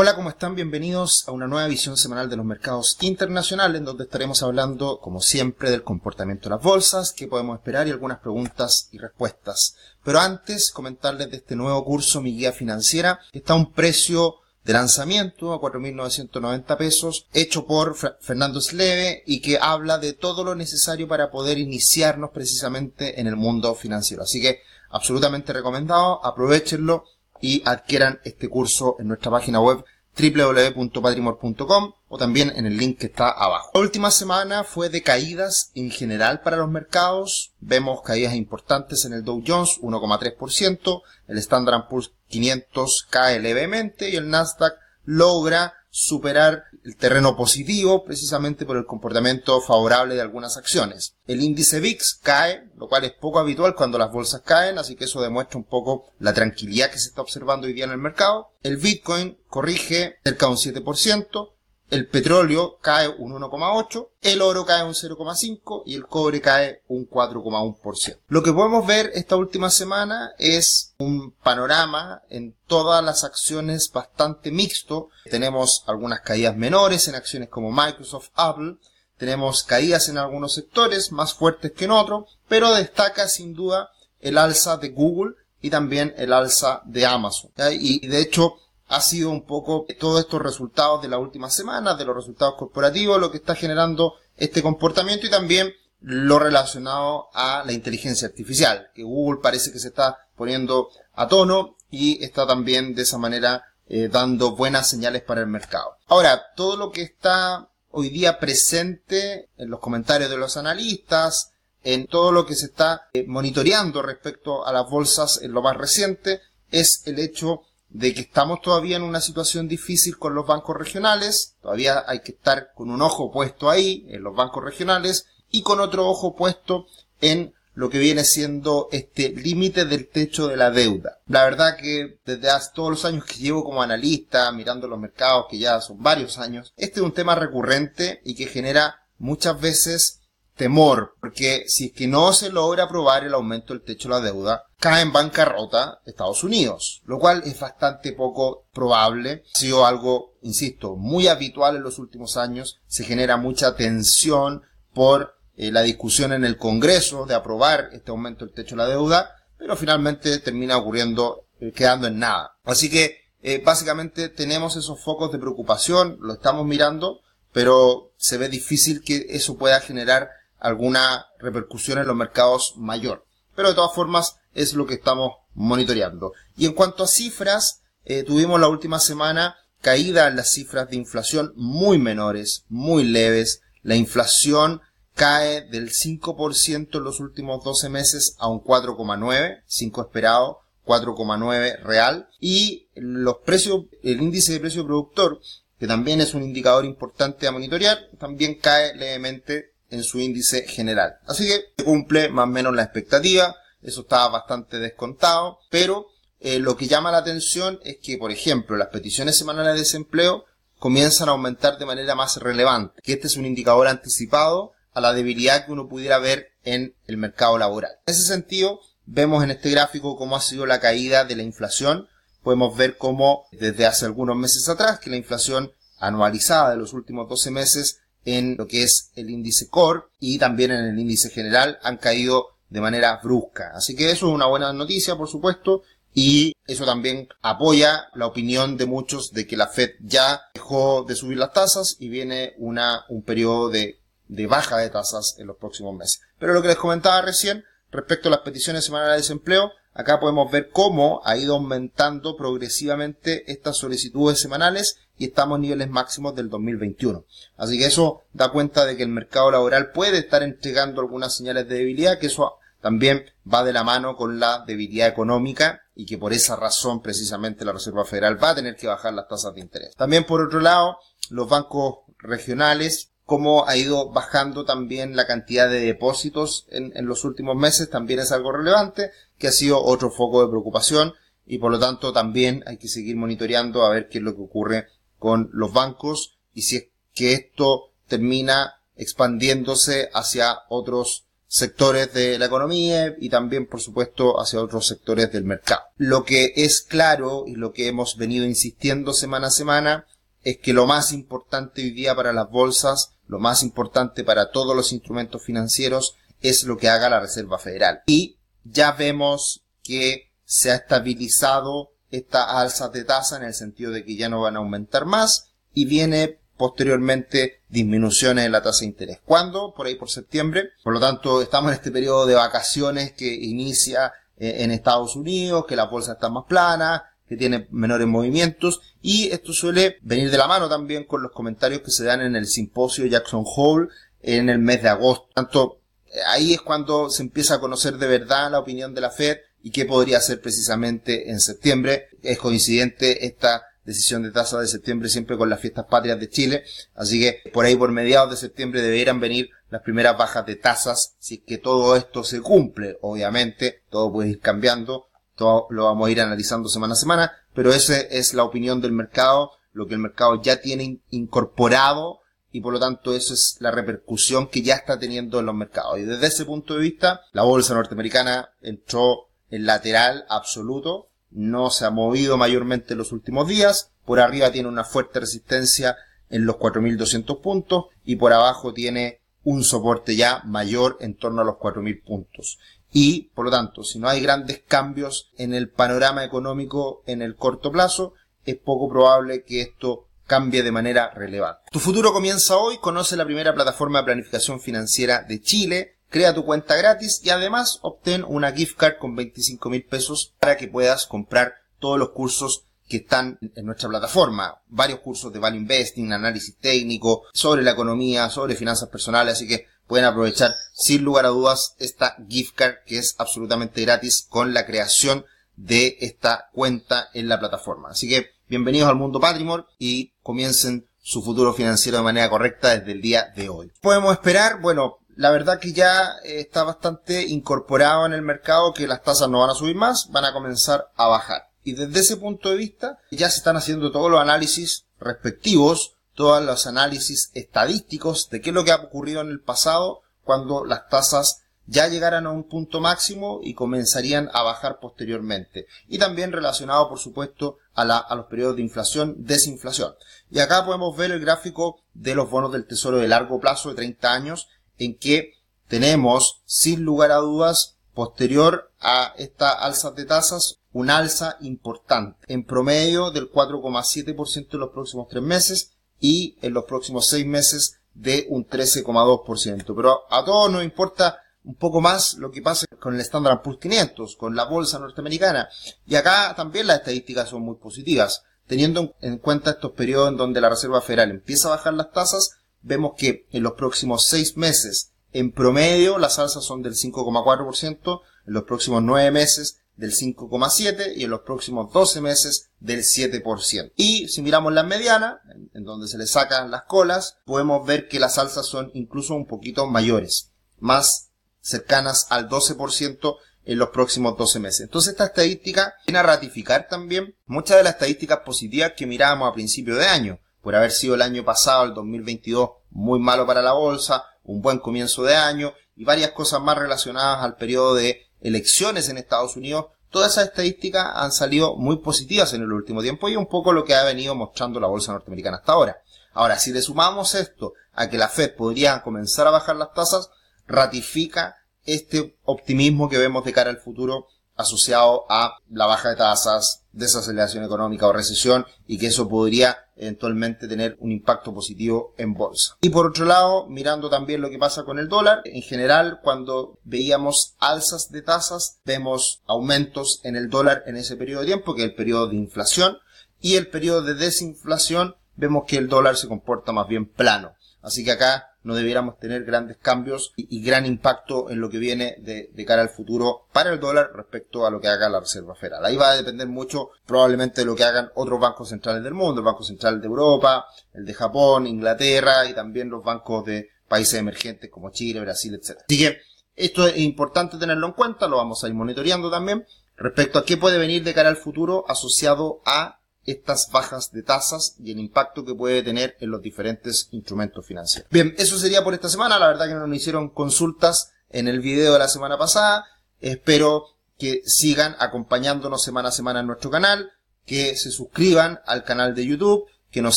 Hola, ¿cómo están? Bienvenidos a una nueva visión semanal de los mercados internacionales, en donde estaremos hablando, como siempre, del comportamiento de las bolsas, qué podemos esperar y algunas preguntas y respuestas. Pero antes, comentarles de este nuevo curso, mi guía financiera, que está a un precio de lanzamiento a 4.990 pesos, hecho por Fernando Sleve y que habla de todo lo necesario para poder iniciarnos precisamente en el mundo financiero. Así que absolutamente recomendado, aprovechenlo y adquieran este curso en nuestra página web www.patrimor.com o también en el link que está abajo. La última semana fue de caídas en general para los mercados. Vemos caídas importantes en el Dow Jones, 1,3%, el Standard Poor's 500 cae levemente y el Nasdaq logra superar el terreno positivo precisamente por el comportamiento favorable de algunas acciones. El índice VIX cae, lo cual es poco habitual cuando las bolsas caen, así que eso demuestra un poco la tranquilidad que se está observando hoy día en el mercado. El Bitcoin corrige cerca de un 7%, el petróleo cae un 1,8, el oro cae un 0,5 y el cobre cae un 4,1%. Lo que podemos ver esta última semana es un panorama en todas las acciones bastante mixto. Tenemos algunas caídas menores en acciones como Microsoft, Apple, tenemos caídas en algunos sectores más fuertes que en otros, pero destaca sin duda el alza de Google y también el alza de Amazon. Y de hecho, ha sido un poco todos estos resultados de la última semana, de los resultados corporativos, lo que está generando este comportamiento y también lo relacionado a la inteligencia artificial, que Google parece que se está poniendo a tono y está también de esa manera eh, dando buenas señales para el mercado. Ahora, todo lo que está hoy día presente en los comentarios de los analistas, en todo lo que se está eh, monitoreando respecto a las bolsas en lo más reciente, es el hecho de que estamos todavía en una situación difícil con los bancos regionales, todavía hay que estar con un ojo puesto ahí, en los bancos regionales, y con otro ojo puesto en lo que viene siendo este límite del techo de la deuda. La verdad que desde hace todos los años que llevo como analista, mirando los mercados, que ya son varios años, este es un tema recurrente y que genera muchas veces temor, porque si es que no se logra aprobar el aumento del techo de la deuda, cae en bancarrota Estados Unidos, lo cual es bastante poco probable. Ha sido algo, insisto, muy habitual en los últimos años. Se genera mucha tensión por eh, la discusión en el Congreso de aprobar este aumento del techo de la deuda, pero finalmente termina ocurriendo, eh, quedando en nada. Así que, eh, básicamente tenemos esos focos de preocupación, lo estamos mirando, pero se ve difícil que eso pueda generar alguna repercusión en los mercados mayor. Pero de todas formas es lo que estamos monitoreando. Y en cuanto a cifras, eh, tuvimos la última semana caída en las cifras de inflación muy menores, muy leves. La inflación cae del 5% en los últimos 12 meses a un 4,9, 5 esperado, 4,9 real. Y los precios, el índice de precio productor, que también es un indicador importante a monitorear, también cae levemente en su índice general. Así que cumple más o menos la expectativa, eso estaba bastante descontado, pero eh, lo que llama la atención es que, por ejemplo, las peticiones semanales de desempleo comienzan a aumentar de manera más relevante, que este es un indicador anticipado a la debilidad que uno pudiera ver en el mercado laboral. En ese sentido, vemos en este gráfico cómo ha sido la caída de la inflación. Podemos ver cómo desde hace algunos meses atrás que la inflación anualizada de los últimos 12 meses en lo que es el índice core y también en el índice general han caído de manera brusca. Así que eso es una buena noticia, por supuesto, y eso también apoya la opinión de muchos de que la Fed ya dejó de subir las tasas y viene una, un periodo de, de baja de tasas en los próximos meses. Pero lo que les comentaba recién respecto a las peticiones semanales de desempleo, acá podemos ver cómo ha ido aumentando progresivamente estas solicitudes semanales y estamos en niveles máximos del 2021. Así que eso da cuenta de que el mercado laboral puede estar entregando algunas señales de debilidad, que eso también va de la mano con la debilidad económica y que por esa razón precisamente la Reserva Federal va a tener que bajar las tasas de interés. También por otro lado, los bancos regionales, como ha ido bajando también la cantidad de depósitos en los últimos meses, también es algo relevante, que ha sido otro foco de preocupación y por lo tanto también hay que seguir monitoreando a ver qué es lo que ocurre con los bancos y si es que esto termina expandiéndose hacia otros sectores de la economía y también, por supuesto, hacia otros sectores del mercado. Lo que es claro y lo que hemos venido insistiendo semana a semana es que lo más importante hoy día para las bolsas, lo más importante para todos los instrumentos financieros es lo que haga la Reserva Federal. Y ya vemos que se ha estabilizado esta alza de tasa en el sentido de que ya no van a aumentar más y viene posteriormente disminuciones en la tasa de interés. ¿Cuándo? Por ahí por septiembre. Por lo tanto, estamos en este periodo de vacaciones que inicia eh, en Estados Unidos, que las bolsas están más planas, que tiene menores movimientos y esto suele venir de la mano también con los comentarios que se dan en el simposio Jackson Hole en el mes de agosto. Tanto ahí es cuando se empieza a conocer de verdad la opinión de la Fed y qué podría ser precisamente en septiembre. Es coincidente esta decisión de tasa de septiembre siempre con las fiestas patrias de Chile, así que por ahí por mediados de septiembre deberían venir las primeras bajas de tasas, si es que todo esto se cumple, obviamente, todo puede ir cambiando, todo lo vamos a ir analizando semana a semana, pero esa es la opinión del mercado, lo que el mercado ya tiene incorporado. Y por lo tanto eso es la repercusión que ya está teniendo en los mercados. Y desde ese punto de vista, la bolsa norteamericana entró en lateral absoluto, no se ha movido mayormente en los últimos días, por arriba tiene una fuerte resistencia en los 4.200 puntos y por abajo tiene un soporte ya mayor en torno a los 4.000 puntos. Y, por lo tanto, si no hay grandes cambios en el panorama económico en el corto plazo, es poco probable que esto cambie de manera relevante. Tu futuro comienza hoy, conoce la primera plataforma de planificación financiera de Chile, crea tu cuenta gratis y además obtén una gift card con 25 mil pesos para que puedas comprar todos los cursos que están en nuestra plataforma. Varios cursos de value investing, análisis técnico, sobre la economía, sobre finanzas personales, así que pueden aprovechar sin lugar a dudas esta gift card que es absolutamente gratis con la creación de esta cuenta en la plataforma. Así que bienvenidos al mundo Patrimor y comiencen su futuro financiero de manera correcta desde el día de hoy. Podemos esperar, bueno, la verdad que ya está bastante incorporado en el mercado que las tasas no van a subir más, van a comenzar a bajar. Y desde ese punto de vista ya se están haciendo todos los análisis respectivos todos los análisis estadísticos de qué es lo que ha ocurrido en el pasado cuando las tasas ya llegaran a un punto máximo y comenzarían a bajar posteriormente. Y también relacionado, por supuesto, a, a, los periodos de inflación, desinflación. Y acá podemos ver el gráfico de los bonos del tesoro de largo plazo de 30 años, en que tenemos, sin lugar a dudas, posterior a esta alza de tasas, un alza importante, en promedio del 4,7% en los próximos tres meses y en los próximos seis meses de un 13,2%. Pero a todos nos importa un poco más lo que pasa con el Standard Poor's 500, con la bolsa norteamericana. Y acá también las estadísticas son muy positivas. Teniendo en cuenta estos periodos en donde la Reserva Federal empieza a bajar las tasas, vemos que en los próximos seis meses, en promedio, las alzas son del 5,4%, en los próximos nueve meses del 5,7% y en los próximos 12 meses del 7%. Y si miramos la mediana, en donde se le sacan las colas, podemos ver que las alzas son incluso un poquito mayores, más cercanas al 12% en los próximos 12 meses. Entonces esta estadística viene a ratificar también muchas de las estadísticas positivas que mirábamos a principio de año, por haber sido el año pasado, el 2022, muy malo para la bolsa, un buen comienzo de año y varias cosas más relacionadas al periodo de elecciones en Estados Unidos, todas esas estadísticas han salido muy positivas en el último tiempo y un poco lo que ha venido mostrando la bolsa norteamericana hasta ahora. Ahora, si le sumamos esto a que la Fed podría comenzar a bajar las tasas, ratifica este optimismo que vemos de cara al futuro asociado a la baja de tasas, desaceleración económica o recesión y que eso podría eventualmente tener un impacto positivo en bolsa. Y por otro lado, mirando también lo que pasa con el dólar, en general cuando veíamos alzas de tasas, vemos aumentos en el dólar en ese periodo de tiempo, que es el periodo de inflación, y el periodo de desinflación, vemos que el dólar se comporta más bien plano. Así que acá no debiéramos tener grandes cambios y, gran impacto en lo que viene de, cara al futuro para el dólar respecto a lo que haga la Reserva Federal. Ahí va a depender mucho probablemente de lo que hagan otros bancos centrales del mundo, el Banco Central de Europa, el de Japón, Inglaterra y también los bancos de países emergentes como Chile, Brasil, etc. Así que esto es importante tenerlo en cuenta, lo vamos a ir monitoreando también respecto a qué puede venir de cara al futuro asociado a estas bajas de tasas y el impacto que puede tener en los diferentes instrumentos financieros. Bien, eso sería por esta semana. La verdad que no nos hicieron consultas en el video de la semana pasada. Espero que sigan acompañándonos semana a semana en nuestro canal, que se suscriban al canal de YouTube, que nos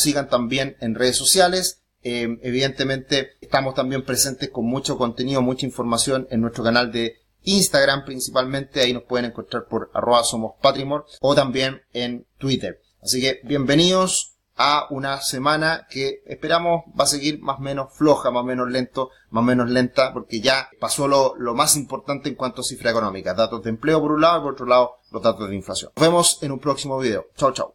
sigan también en redes sociales. Eh, evidentemente estamos también presentes con mucho contenido, mucha información en nuestro canal de Instagram principalmente, ahí nos pueden encontrar por arroba somos Patrimor o también en Twitter. Así que bienvenidos a una semana que esperamos va a seguir más menos floja, más o menos lento, más menos lenta, porque ya pasó lo, lo más importante en cuanto a cifra económica. Datos de empleo por un lado y por otro lado los datos de inflación. Nos vemos en un próximo video. Chao, chao.